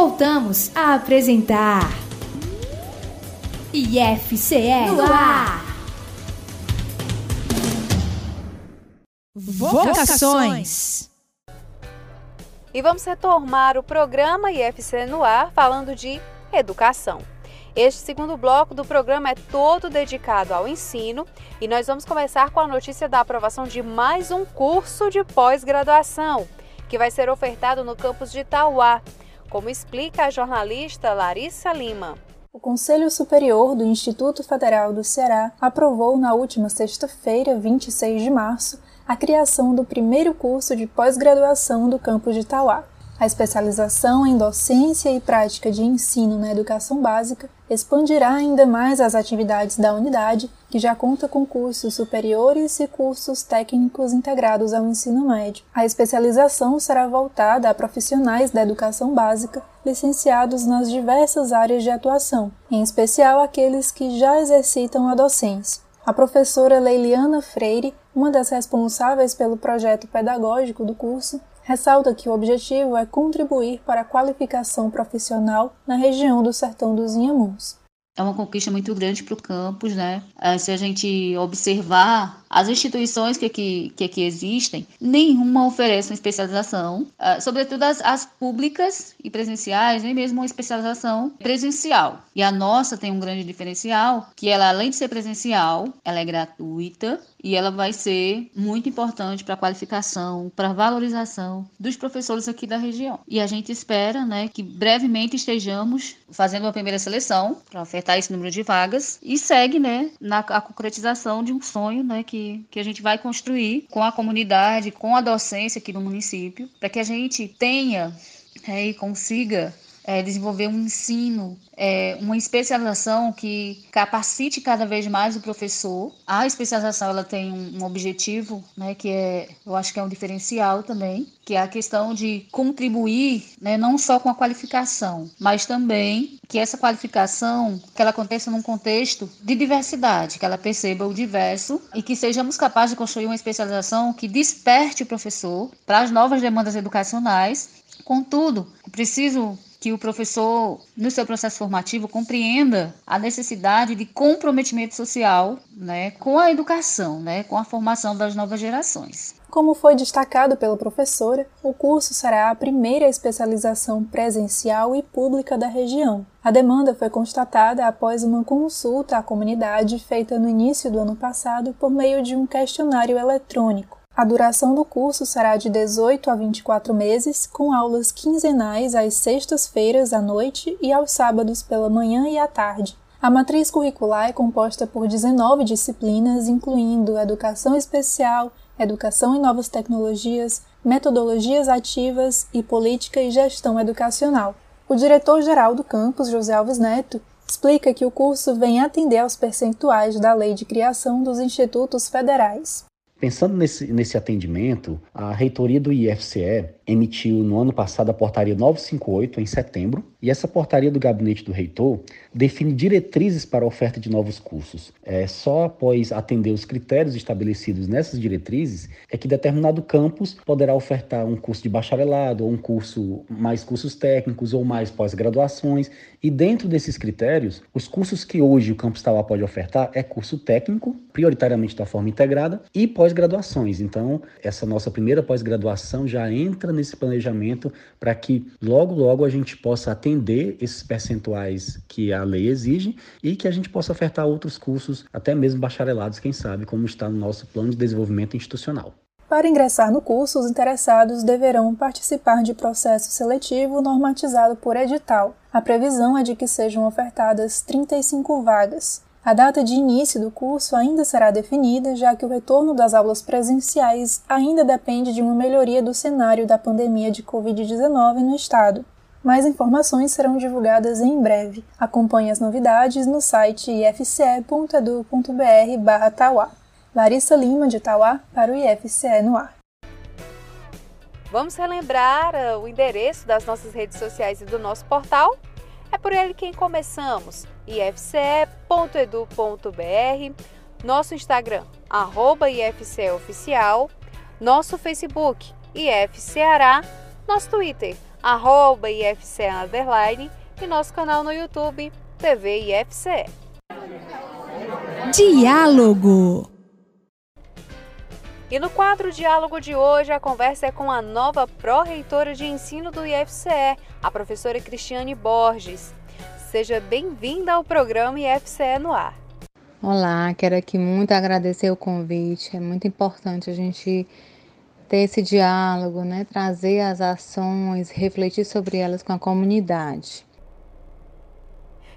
voltamos a apresentar IFCE no ar. Vocações. E vamos retomar o programa IFC no ar falando de educação. Este segundo bloco do programa é todo dedicado ao ensino e nós vamos começar com a notícia da aprovação de mais um curso de pós-graduação, que vai ser ofertado no campus de Itauá, como explica a jornalista Larissa Lima. O Conselho Superior do Instituto Federal do Ceará aprovou na última sexta-feira, 26 de março, a criação do primeiro curso de pós-graduação do campus de Itauá. A especialização em docência e prática de ensino na educação básica expandirá ainda mais as atividades da unidade, que já conta com cursos superiores e cursos técnicos integrados ao ensino médio. A especialização será voltada a profissionais da educação básica licenciados nas diversas áreas de atuação, em especial aqueles que já exercitam a docência. A professora Leiliana Freire, uma das responsáveis pelo projeto pedagógico do curso, ressalta que o objetivo é contribuir para a qualificação profissional na região do Sertão dos Inhamuns. É uma conquista muito grande para o campus, né? Ah, se a gente observar as instituições que aqui, que aqui existem, nenhuma oferece uma especialização, uh, sobretudo as, as, públicas e presenciais, nem mesmo uma especialização presencial. E a nossa tem um grande diferencial, que ela, além de ser presencial, ela é gratuita e ela vai ser muito importante para a qualificação, para a valorização dos professores aqui da região. E a gente espera né, que brevemente estejamos fazendo uma primeira seleção para ofertar esse número de vagas e segue né, na a concretização de um sonho né, que que, a gente vai construir com a comunidade, com a docência aqui no município, para que a gente tenha é, e consiga é, desenvolver um ensino, é, uma especialização que capacite cada vez mais o professor. A especialização ela tem um, um, objetivo, né, que é, eu acho que é um diferencial também, que é a questão de contribuir, né, não só com a qualificação, mas também que essa qualificação que ela aconteça num contexto de diversidade, que ela perceba o diverso e que sejamos capazes de construir uma especialização que desperte o professor para as novas demandas educacionais. Contudo, preciso que o professor, no seu processo formativo, compreenda a necessidade de comprometimento social né, com a educação, né, com a formação das novas gerações. Como foi destacado pela professora, o curso será a primeira especialização presencial e pública da região. A demanda foi constatada após uma consulta à comunidade feita no início do ano passado por meio de um questionário eletrônico. A duração do curso será de 18 a 24 meses, com aulas quinzenais às sextas-feiras à noite e aos sábados pela manhã e à tarde. A matriz curricular é composta por 19 disciplinas, incluindo educação especial, educação em novas tecnologias, metodologias ativas e política e gestão educacional. O diretor-geral do campus, José Alves Neto, explica que o curso vem atender aos percentuais da Lei de Criação dos Institutos Federais. Pensando nesse, nesse atendimento, a reitoria do IFCE emitiu no ano passado a portaria 958, em setembro, e essa portaria do gabinete do reitor define diretrizes para a oferta de novos cursos. É, só após atender os critérios estabelecidos nessas diretrizes é que determinado campus poderá ofertar um curso de bacharelado, ou um curso, mais cursos técnicos, ou mais pós-graduações. E dentro desses critérios, os cursos que hoje o campus Tauá pode ofertar é curso técnico, prioritariamente da forma integrada, e pós pós-graduações. Então, essa nossa primeira pós-graduação já entra nesse planejamento para que logo, logo a gente possa atender esses percentuais que a lei exige e que a gente possa ofertar outros cursos, até mesmo bacharelados, quem sabe, como está no nosso plano de desenvolvimento institucional. Para ingressar no curso, os interessados deverão participar de processo seletivo normatizado por edital. A previsão é de que sejam ofertadas 35 vagas. A data de início do curso ainda será definida, já que o retorno das aulas presenciais ainda depende de uma melhoria do cenário da pandemia de Covid-19 no estado. Mais informações serão divulgadas em breve. Acompanhe as novidades no site ifce.edu.br/tauá. Larissa Lima, de Tauá, para o IFCE no ar. Vamos relembrar uh, o endereço das nossas redes sociais e do nosso portal? É por ele quem começamos ifce.edu.br, nosso Instagram, IFCEoficial, nosso Facebook, IFCeará, nosso Twitter, arroba IFCE Underline e nosso canal no YouTube, TV IFCE. Diálogo e no quadro Diálogo de hoje, a conversa é com a nova pró-reitora de ensino do IFCE, a professora Cristiane Borges. Seja bem-vinda ao programa IFCE no ar. Olá, quero aqui muito agradecer o convite. É muito importante a gente ter esse diálogo, né? trazer as ações, refletir sobre elas com a comunidade.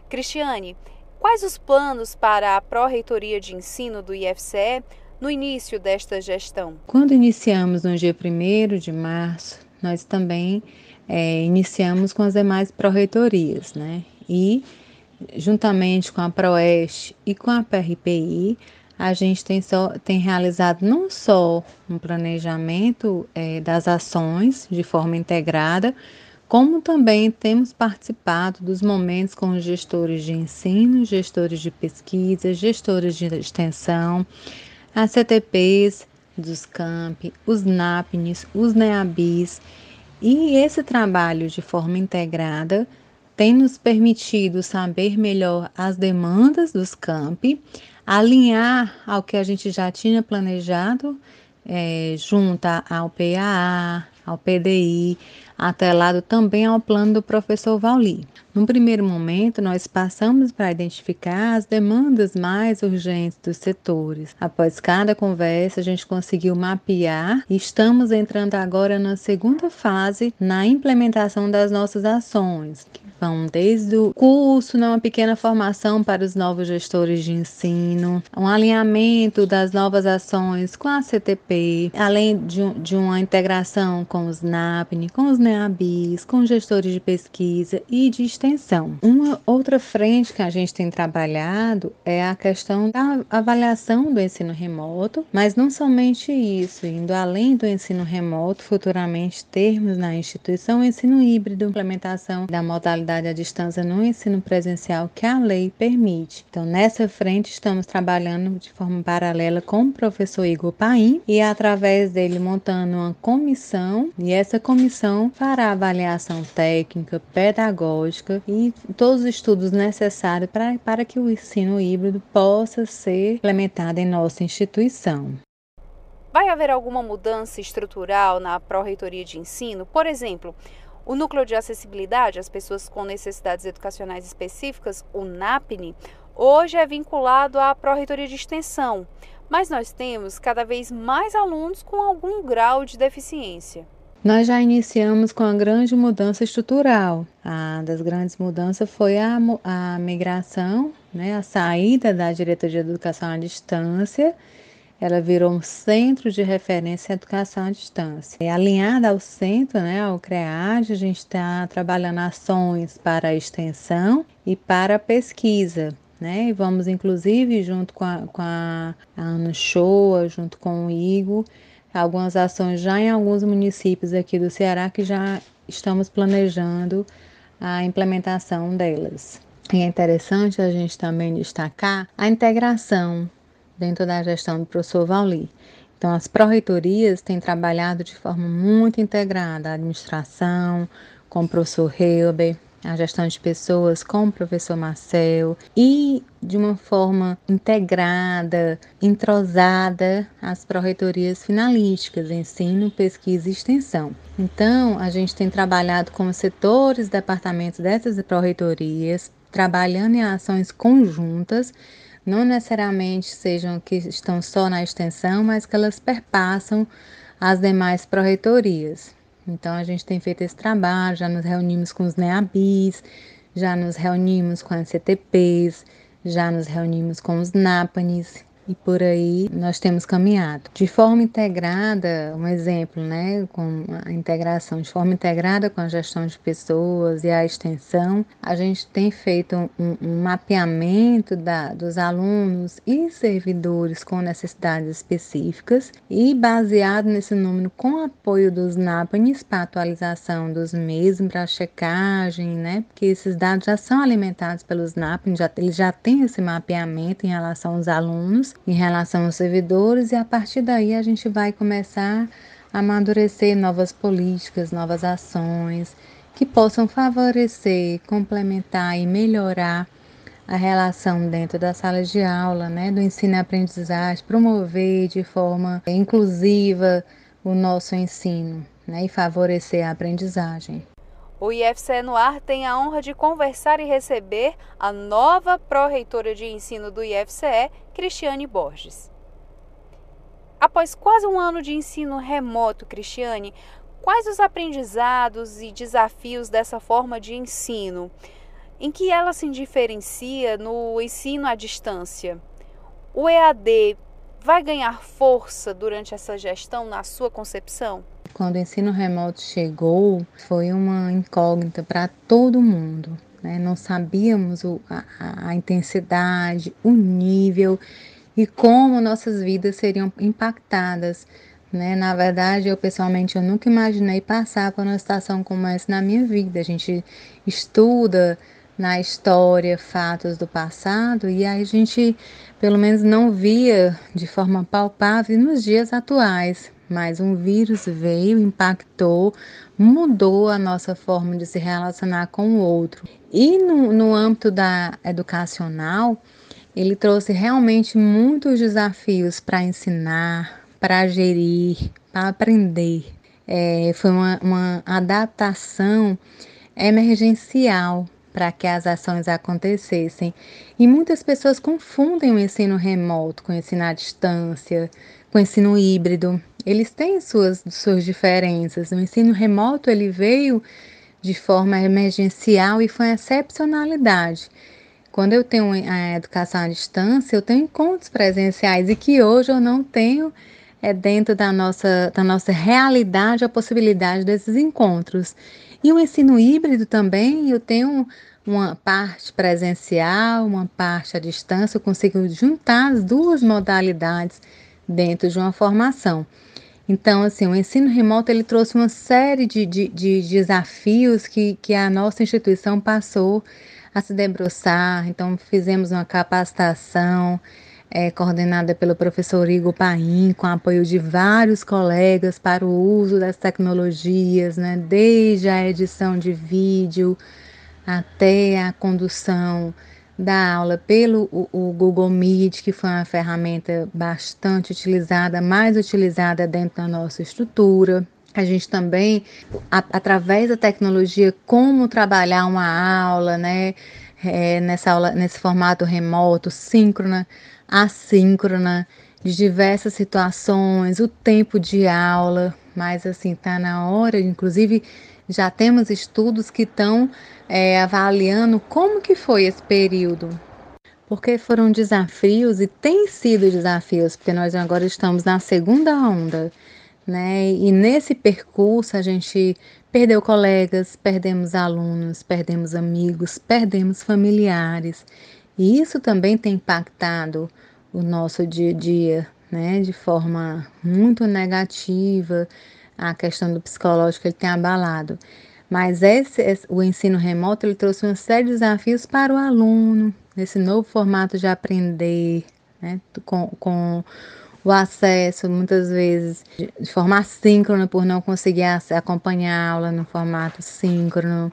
Cristiane, quais os planos para a pró-reitoria de ensino do IFCE no início desta gestão? Quando iniciamos no dia 1 de março, nós também é, iniciamos com as demais pró-reitorias, né? E, juntamente com a ProEste e com a PRPI, a gente tem, só, tem realizado não só um planejamento é, das ações de forma integrada, como também temos participado dos momentos com gestores de ensino, gestores de pesquisa, gestores de extensão, as CTPs dos campi, os NAPNs, os NEABIs, e esse trabalho de forma integrada tem nos permitido saber melhor as demandas dos campi, alinhar ao que a gente já tinha planejado é, junto ao PAA, ao PDI, atrelado também ao plano do professor Vauli. Num primeiro momento, nós passamos para identificar as demandas mais urgentes dos setores. Após cada conversa, a gente conseguiu mapear e estamos entrando agora na segunda fase na implementação das nossas ações, que vão desde o curso, uma pequena formação para os novos gestores de ensino, um alinhamento das novas ações com a CTP, além de, de uma integração com os NAPNE, com os Com gestores de pesquisa e de extensão. Uma outra frente que a gente tem trabalhado é a questão da avaliação do ensino remoto, mas não somente isso, indo além do ensino remoto, futuramente termos na instituição o ensino híbrido, implementação da modalidade à distância no ensino presencial que a lei permite. Então, nessa frente, estamos trabalhando de forma paralela com o professor Igor Paim e, através dele, montando uma comissão, e essa comissão fará avaliação técnica, pedagógica e todos os estudos necessários para, para que o ensino híbrido possa ser implementado em nossa instituição. Vai haver alguma mudança estrutural na pró-reitoria de ensino? Por exemplo, o Núcleo de Acessibilidade às Pessoas com Necessidades Educacionais Específicas, o NAPNE, hoje é vinculado à Pró-Reitoria de Extensão, mas nós temos cada vez mais alunos com algum grau de deficiência. Nós já iniciamos com a grande mudança estrutural. A das grandes mudanças foi a, a migração, né, a saída da diretoria de educação à distância ela virou um centro de referência à educação à distância. E alinhada ao centro, né, ao CREAD, a gente está trabalhando ações para a extensão e para a pesquisa. Né? E vamos, inclusive, junto com a, com a Ana Shoa, junto com o Igor, algumas ações já em alguns municípios aqui do Ceará que já estamos planejando a implementação delas. E é interessante a gente também destacar a integração dentro da gestão do professor Vauli. Então, as pró-reitorias têm trabalhado de forma muito integrada, a administração com o professor Helber, a gestão de pessoas com o professor Marcel e de uma forma integrada, entrosada as pró-reitorias finalísticas, ensino, pesquisa e extensão. Então, a gente tem trabalhado com os setores, departamentos dessas pró-reitorias, trabalhando em ações conjuntas não necessariamente sejam que estão só na extensão, mas que elas perpassam as demais pró-reitorias. Então, a gente tem feito esse trabalho, já nos reunimos com os NEABIs, já nos reunimos com as CTPs, já nos reunimos com os NAPANIs e por aí nós temos caminhado. De forma integrada, um exemplo, né, com a integração de forma integrada com a gestão de pessoas e a extensão, a gente tem feito um, um mapeamento da, dos alunos e servidores com necessidades específicas e baseado nesse número com apoio dos NAPANs para atualização dos mesmos, para checagem, né, porque esses dados já são alimentados pelos NAPANs, já, eles já têm esse mapeamento em relação aos alunos em relação aos servidores e a partir daí a gente vai começar amadurecer novas políticas, novas ações que possam favorecer, complementar e melhorar a relação dentro da sala de aula, né, do ensino e aprendizagem, promover de forma inclusiva o nosso ensino né, e favorecer a aprendizagem. O IFCE no ar tem a honra de conversar e receber a nova pró-reitora de ensino do IFCE, Cristiane Borges. Após quase um ano de ensino remoto, Cristiane, quais os aprendizados e desafios dessa forma de ensino? Em que ela se diferencia no ensino à distância? O EAD vai ganhar força durante essa gestão na sua concepção? Quando o ensino remoto chegou, foi uma incógnita para todo mundo. Né? Não sabíamos o, a, a intensidade, o nível e como nossas vidas seriam impactadas. Né? Na verdade, eu pessoalmente eu nunca imaginei passar por uma situação como essa na minha vida. A gente estuda na história fatos do passado e a gente pelo menos não via de forma palpável nos dias atuais. Mas um vírus veio, impactou, mudou a nossa forma de se relacionar com o outro. E no, no âmbito da educacional, ele trouxe realmente muitos desafios para ensinar, para gerir, para aprender. É, foi uma, uma adaptação emergencial para que as ações acontecessem. E muitas pessoas confundem o ensino remoto com o ensino à distância, com o ensino híbrido. Eles têm suas, suas diferenças. O ensino remoto ele veio de forma emergencial e foi excepcionalidade. Quando eu tenho a educação à distância, eu tenho encontros presenciais e que hoje eu não tenho é dentro da nossa, da nossa realidade a possibilidade desses encontros. E o ensino híbrido também, eu tenho uma parte presencial, uma parte à distância, eu consigo juntar as duas modalidades dentro de uma formação. Então, assim, o ensino remoto ele trouxe uma série de, de, de desafios que, que a nossa instituição passou a se debruçar. Então, fizemos uma capacitação é, coordenada pelo professor Igor Paim, com apoio de vários colegas para o uso das tecnologias, né, desde a edição de vídeo até a condução da aula pelo o, Google Meet, que foi uma ferramenta bastante utilizada, mais utilizada dentro da nossa estrutura. A gente também, a, através da tecnologia, como trabalhar uma aula, né? É, nessa aula, nesse formato remoto, síncrona, assíncrona, de diversas situações, o tempo de aula, mas assim, tá na hora, inclusive já temos estudos que estão é, avaliando como que foi esse período, porque foram desafios e têm sido desafios, porque nós agora estamos na segunda onda né? E nesse percurso a gente perdeu colegas, perdemos alunos, perdemos amigos, perdemos familiares. E isso também tem impactado o nosso dia a dia, né? De forma muito negativa. A questão do psicológico ele tem abalado. Mas esse, esse, o ensino remoto ele trouxe uma série de desafios para o aluno, nesse novo formato de aprender, né? com, com o acesso, muitas vezes de forma assíncrona, por não conseguir acompanhar a aula no formato síncrono.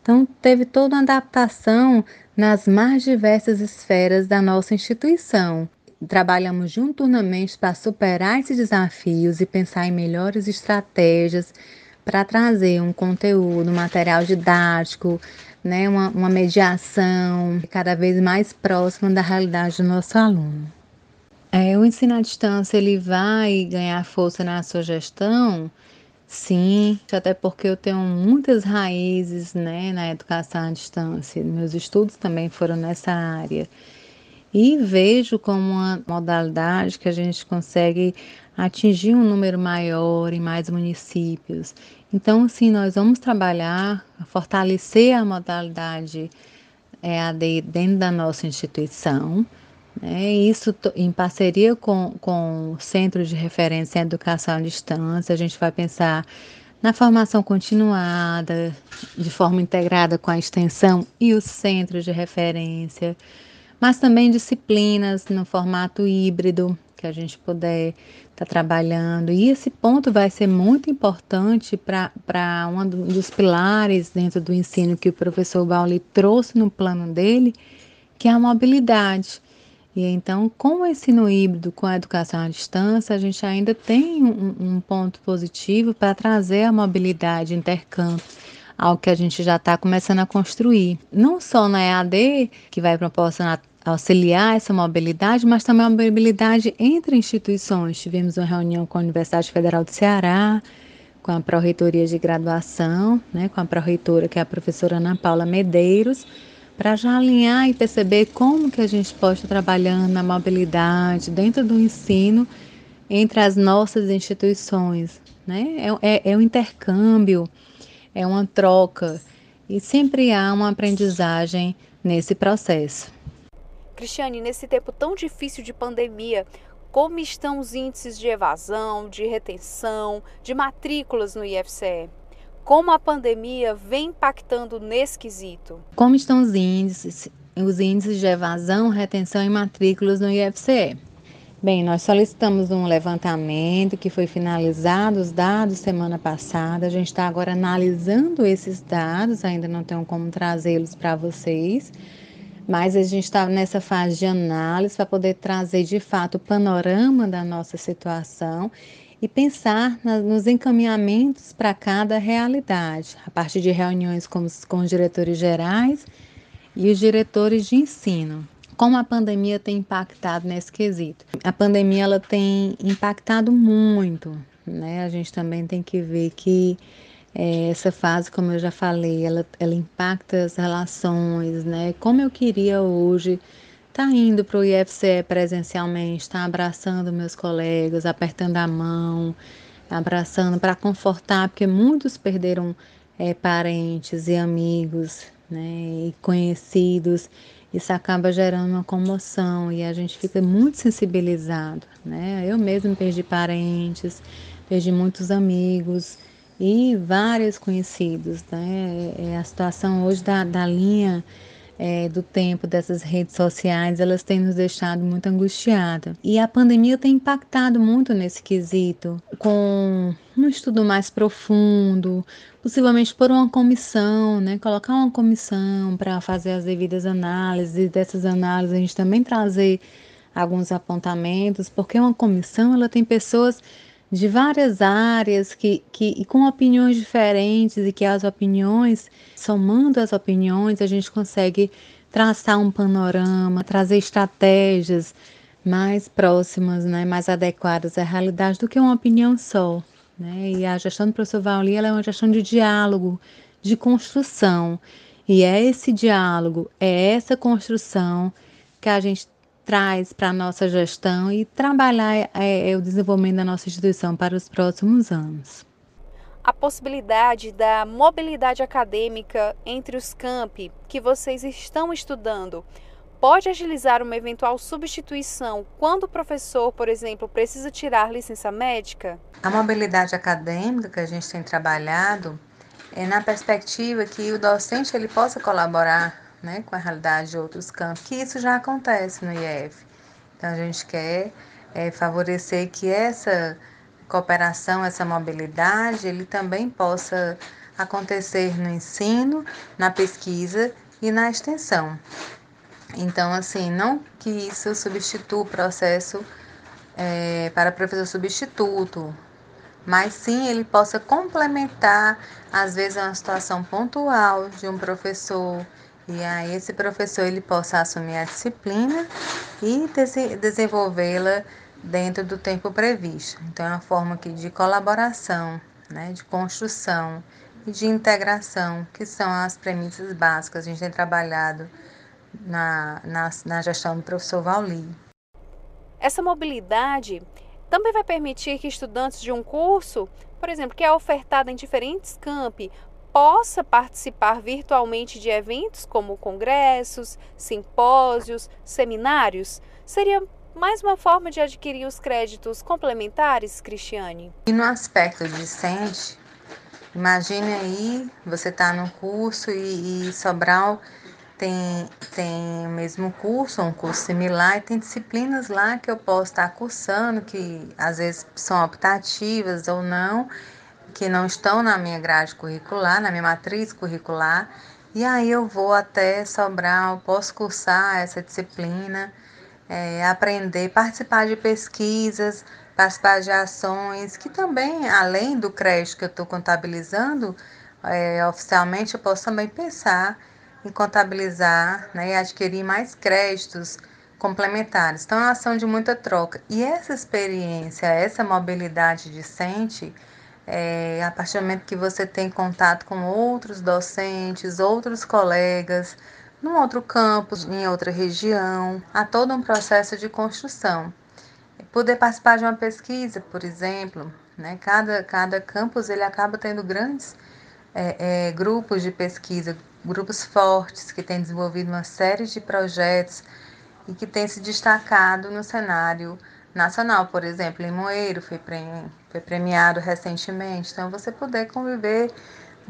Então, teve toda uma adaptação nas mais diversas esferas da nossa instituição. Trabalhamos juntamente para superar esses desafios e pensar em melhores estratégias para trazer um conteúdo, um material didático, né, uma, uma mediação cada vez mais próxima da realidade do nosso aluno. É, o ensino à distância ele vai ganhar força na sua gestão? Sim, até porque eu tenho muitas raízes né, na educação à distância. Meus estudos também foram nessa área. E vejo como uma modalidade que a gente consegue atingir um número maior em mais municípios. Então, sim, nós vamos trabalhar, fortalecer a modalidade EAD dentro da nossa instituição né? Isso em parceria com, com o Centro de Referência em Educação à Distância, a gente vai pensar na formação continuada, de forma integrada com a extensão e o centro de referência, mas também disciplinas no formato híbrido que a gente puder estar tá trabalhando. E esse ponto vai ser muito importante para um dos pilares dentro do ensino que o professor Bauli trouxe no plano dele, que é a mobilidade. E então, com o ensino híbrido, com a educação à distância, a gente ainda tem um, um ponto positivo para trazer a mobilidade, intercâmbio, algo que a gente já está começando a construir. Não só na EAD, que vai proporcionar auxiliar essa mobilidade, mas também a mobilidade entre instituições. Tivemos uma reunião com a Universidade Federal do Ceará, com a Pró-Reitoria de Graduação, né, com a pró-reitora, que é a professora Ana Paula Medeiros, para já alinhar e perceber como que a gente pode estar trabalhando na mobilidade dentro do ensino entre as nossas instituições. Né? É, é, é um intercâmbio, é uma troca e sempre há uma aprendizagem nesse processo. Cristiane, nesse tempo tão difícil de pandemia, como estão os índices de evasão, de retenção, de matrículas no IFCE? Como a pandemia vem impactando nesse quesito? Como estão os índices, os índices de evasão, retenção e matrículas no IFCE? Bem, nós solicitamos um levantamento que foi finalizado, os dados semana passada. A gente está agora analisando esses dados, ainda não tenho como trazê-los para vocês mas a gente está nessa fase de análise para poder trazer de fato o panorama da nossa situação e pensar na, nos encaminhamentos para cada realidade, a partir de reuniões com com os diretores gerais e os diretores de ensino. Como a pandemia tem impactado nesse quesito? A pandemia ela tem impactado muito, né? A gente também tem que ver que é, essa fase, como eu já falei, ela, ela impacta as relações, né? Como eu queria hoje tá indo para o IFCE presencialmente, tá abraçando meus colegas, apertando a mão, abraçando para confortar, porque muitos perderam é, parentes e amigos, né? E conhecidos. Isso acaba gerando uma comoção e a gente fica muito sensibilizado, né? Eu mesmo perdi parentes, perdi muitos amigos e vários conhecidos. Né? É, a situação hoje da, da linha é, do tempo dessas redes sociais, elas têm nos deixado muito angustiada. E a pandemia tem impactado muito nesse quesito, com um estudo mais profundo, possivelmente por uma comissão, né? Colocar uma comissão para fazer as devidas análises, e dessas análises a gente também trazer alguns apontamentos, porque uma comissão ela tem pessoas de várias áreas que, que e com opiniões diferentes e que as opiniões, somando as opiniões, a gente consegue traçar um panorama, trazer estratégias mais próximas, né, mais adequadas à realidade do que uma opinião só. Né? E a gestão do professor Vauli é uma gestão de diálogo, de construção. E é esse diálogo, é essa construção que a gente traz para a nossa gestão e trabalhar é, é, o desenvolvimento da nossa instituição para os próximos anos. A possibilidade da mobilidade acadêmica entre os campi que vocês estão estudando pode agilizar uma eventual substituição quando o professor, por exemplo, precisa tirar licença médica? A mobilidade acadêmica que a gente tem trabalhado é na perspectiva que o docente ele possa colaborar né, com a realidade de outros campos, que isso já acontece no IEF. Então, a gente quer é, favorecer que essa cooperação, essa mobilidade, ele também possa acontecer no ensino, na pesquisa e na extensão. Então, assim, não que isso substitua o processo é, para professor substituto, mas sim ele possa complementar, às vezes, uma situação pontual de um professor e aí esse professor ele possa assumir a disciplina e desenvolvê-la dentro do tempo previsto. Então é uma forma aqui de colaboração, né, de construção e de integração, que são as premissas básicas. A gente tem trabalhado na, na, na gestão do professor Vauli. Essa mobilidade também vai permitir que estudantes de um curso, por exemplo, que é ofertado em diferentes campi, possa participar virtualmente de eventos como congressos, simpósios, seminários? Seria mais uma forma de adquirir os créditos complementares, Cristiane? E no aspecto discente, imagine aí, você está no curso e, e Sobral tem, tem o mesmo curso, um curso similar, e tem disciplinas lá que eu posso estar cursando, que às vezes são optativas ou não, que não estão na minha grade curricular, na minha matriz curricular, e aí eu vou até Sobral, posso cursar essa disciplina, é, aprender, participar de pesquisas, participar de ações, que também, além do crédito que eu estou contabilizando, é, oficialmente eu posso também pensar em contabilizar né, e adquirir mais créditos complementares. Então, é uma ação de muita troca. E essa experiência, essa mobilidade discente, é, a partir do momento que você tem contato com outros docentes, outros colegas, num outro campus, em outra região, há todo um processo de construção. Poder participar de uma pesquisa, por exemplo, né? cada, cada campus ele acaba tendo grandes é, é, grupos de pesquisa, grupos fortes que têm desenvolvido uma série de projetos e que têm se destacado no cenário nacional. Por exemplo, Limoeiro foi, foi premiado recentemente. Então, você poder conviver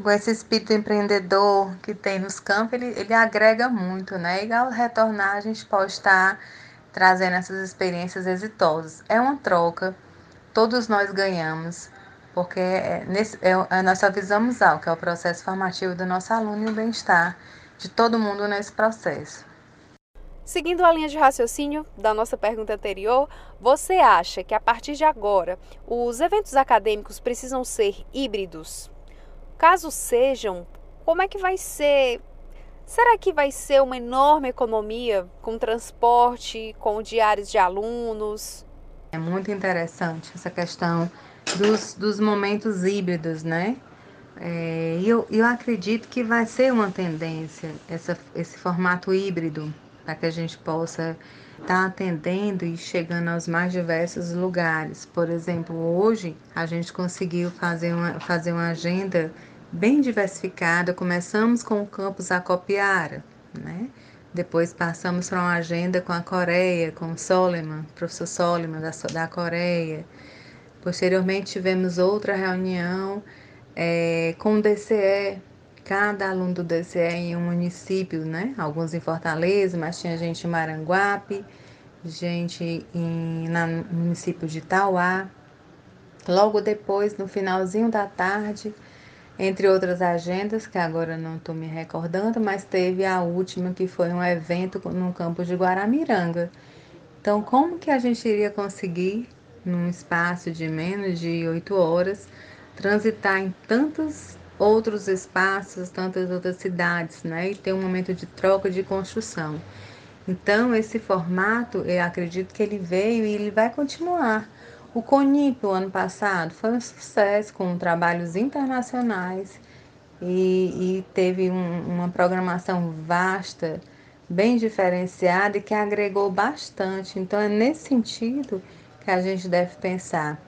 com esse espírito empreendedor que tem nos campos, ele, ele agrega muito, né? E ao retornar, a gente pode estar trazendo essas experiências exitosas. É uma troca, todos nós ganhamos porque é, nesse, é, é, nós só visamos algo, que é o processo formativo do nosso aluno e o bem-estar de todo mundo nesse processo. Seguindo a linha de raciocínio da nossa pergunta anterior, você acha que a partir de agora os eventos acadêmicos precisam ser híbridos? Caso sejam, como é que vai ser? Será que vai ser uma enorme economia com transporte, com diários de alunos? É muito interessante essa questão dos, dos momentos híbridos, né? É, eu, eu acredito que vai ser uma tendência essa, esse formato híbrido para que a gente possa estar tá atendendo e chegando aos mais diversos lugares. Por exemplo, hoje a gente conseguiu fazer uma, fazer uma agenda bem diversificada. Começamos com o campus Acopiara, né? Depois passamos para uma agenda com a Coreia, com o Soliman, professor Soliman da, da Coreia. Posteriormente, tivemos outra reunião é, com o DCE, cada aluno do DCE em um município, né? Alguns em Fortaleza, mas tinha gente em Maranguape, gente em, na, no município de Tauá. Logo depois, no finalzinho da tarde, entre outras agendas, que agora não estou me recordando, mas teve a última, que foi um evento no campus de Guaramiranga. Então, como que a gente iria conseguir num espaço de menos de oito horas, transitar em tantos outros espaços, tantas outras cidades, né? E ter um momento de troca de construção. Então, esse formato, eu acredito que ele veio e ele vai continuar. O CONIP, o ano passado, foi um sucesso com trabalhos internacionais e, e teve um, uma programação vasta, bem diferenciada e que agregou bastante. Então, é nesse sentido que a gente deve pensar.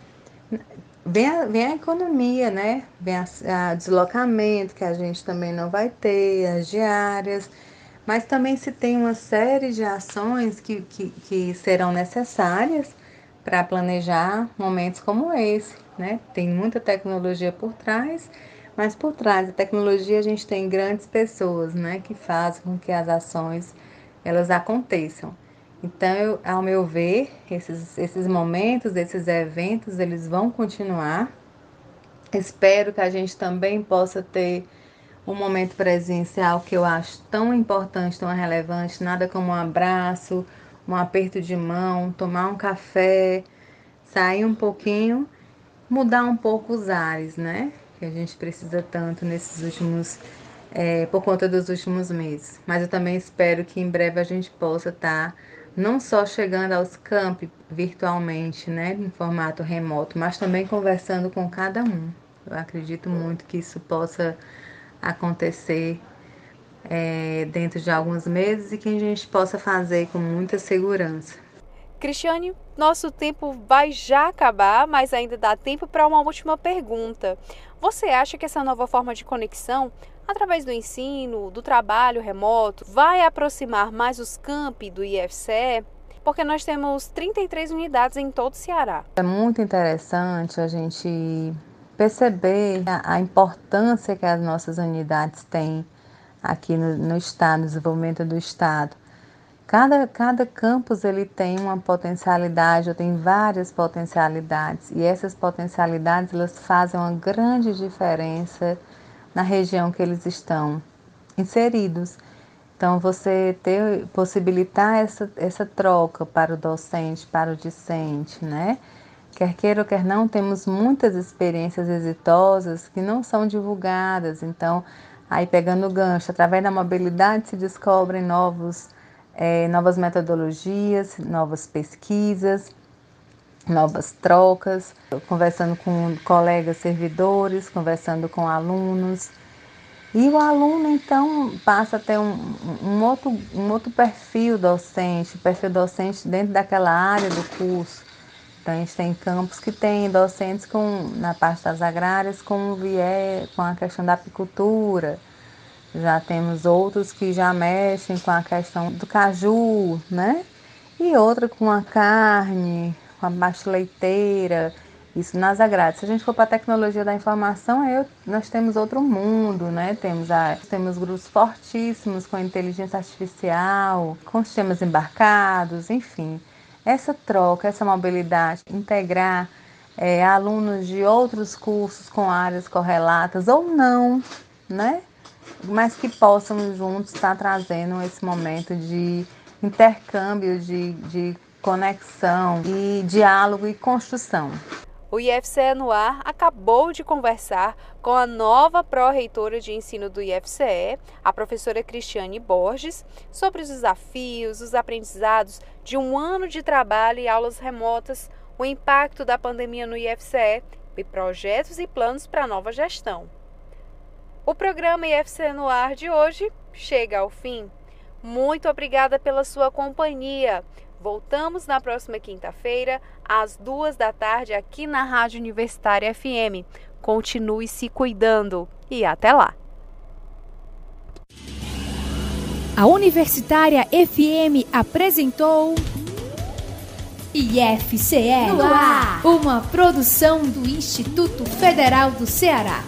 Vem a, vem a economia, né? Vem a deslocamento que a gente também não vai ter, as diárias, mas também se tem uma série de ações que, que, que serão necessárias para planejar momentos como esse, né? Tem muita tecnologia por trás, mas por trás da tecnologia a gente tem grandes pessoas, né, que fazem com que as ações elas aconteçam. Então, eu, ao meu ver, esses, esses momentos, esses eventos, eles vão continuar. Espero que a gente também possa ter um momento presencial que eu acho tão importante, tão relevante, nada como um abraço, um aperto de mão, tomar um café, sair um pouquinho, mudar um pouco os ares, né? Que a gente precisa tanto nesses últimos, é, por conta dos últimos meses. Mas eu também espero que em breve a gente possa estar. Tá não só chegando aos campi virtualmente, né, em formato remoto, mas também conversando com cada um. Eu acredito muito que isso possa acontecer é, dentro de alguns meses e que a gente possa fazer com muita segurança. Cristiane, nosso tempo vai já acabar, mas ainda dá tempo para uma última pergunta. Você acha que essa nova forma de conexão através do ensino, do trabalho remoto, vai aproximar mais os campi do IFCE, porque nós temos 33 unidades em todo o Ceará. É muito interessante a gente perceber a, importância que as nossas unidades têm aqui no, no estado, no desenvolvimento do estado. Cada, cada campus ele tem uma potencialidade, ou tem várias potencialidades, e essas potencialidades elas fazem uma grande diferença na região que eles estão inseridos. Então, você ter, possibilitar essa, essa troca para o docente, para o discente, né? Quer queira ou quer não, temos muitas experiências exitosas que não são divulgadas. Então, aí pegando o gancho, através da mobilidade se descobrem novos, é, novas metodologias, novas pesquisas, novas trocas, conversando com colegas servidores, conversando com alunos. E o aluno, então, passa a ter um, um, outro, um outro perfil docente, perfil docente dentro daquela área do curso. Então, a gente tem campos que tem docentes com, na parte das agrárias com viés, com a questão da apicultura. Já temos outros que já mexem com a questão do caju, né? E outra com a carne, com a parte leiteira, isso nas agrárias. Se a gente for para a tecnologia da informação, eu, nós temos outro mundo, né? Temos, a, temos grupos fortíssimos com inteligência artificial, com sistemas embarcados, enfim essa troca, essa mobilidade, integrar é, alunos de outros cursos com áreas correlatas ou não, né? Mas que possam juntos estar trazendo esse momento de intercâmbio, de, de conexão e diálogo e construção. O IFCE no ar acabou de conversar com a nova pró-reitora de ensino do IFCE, a professora Cristiane Borges, sobre os desafios, os aprendizados de um ano de trabalho e aulas remotas, o impacto da pandemia no IFCE e projetos e planos para a nova gestão. O programa IFCE no ar de hoje chega ao fim. Muito obrigada pela sua companhia. Voltamos na próxima quinta-feira, às duas da tarde, aqui na Rádio Universitária FM. Continue se cuidando e até lá! A Universitária FM apresentou IFCE, uma produção do Instituto Federal do Ceará.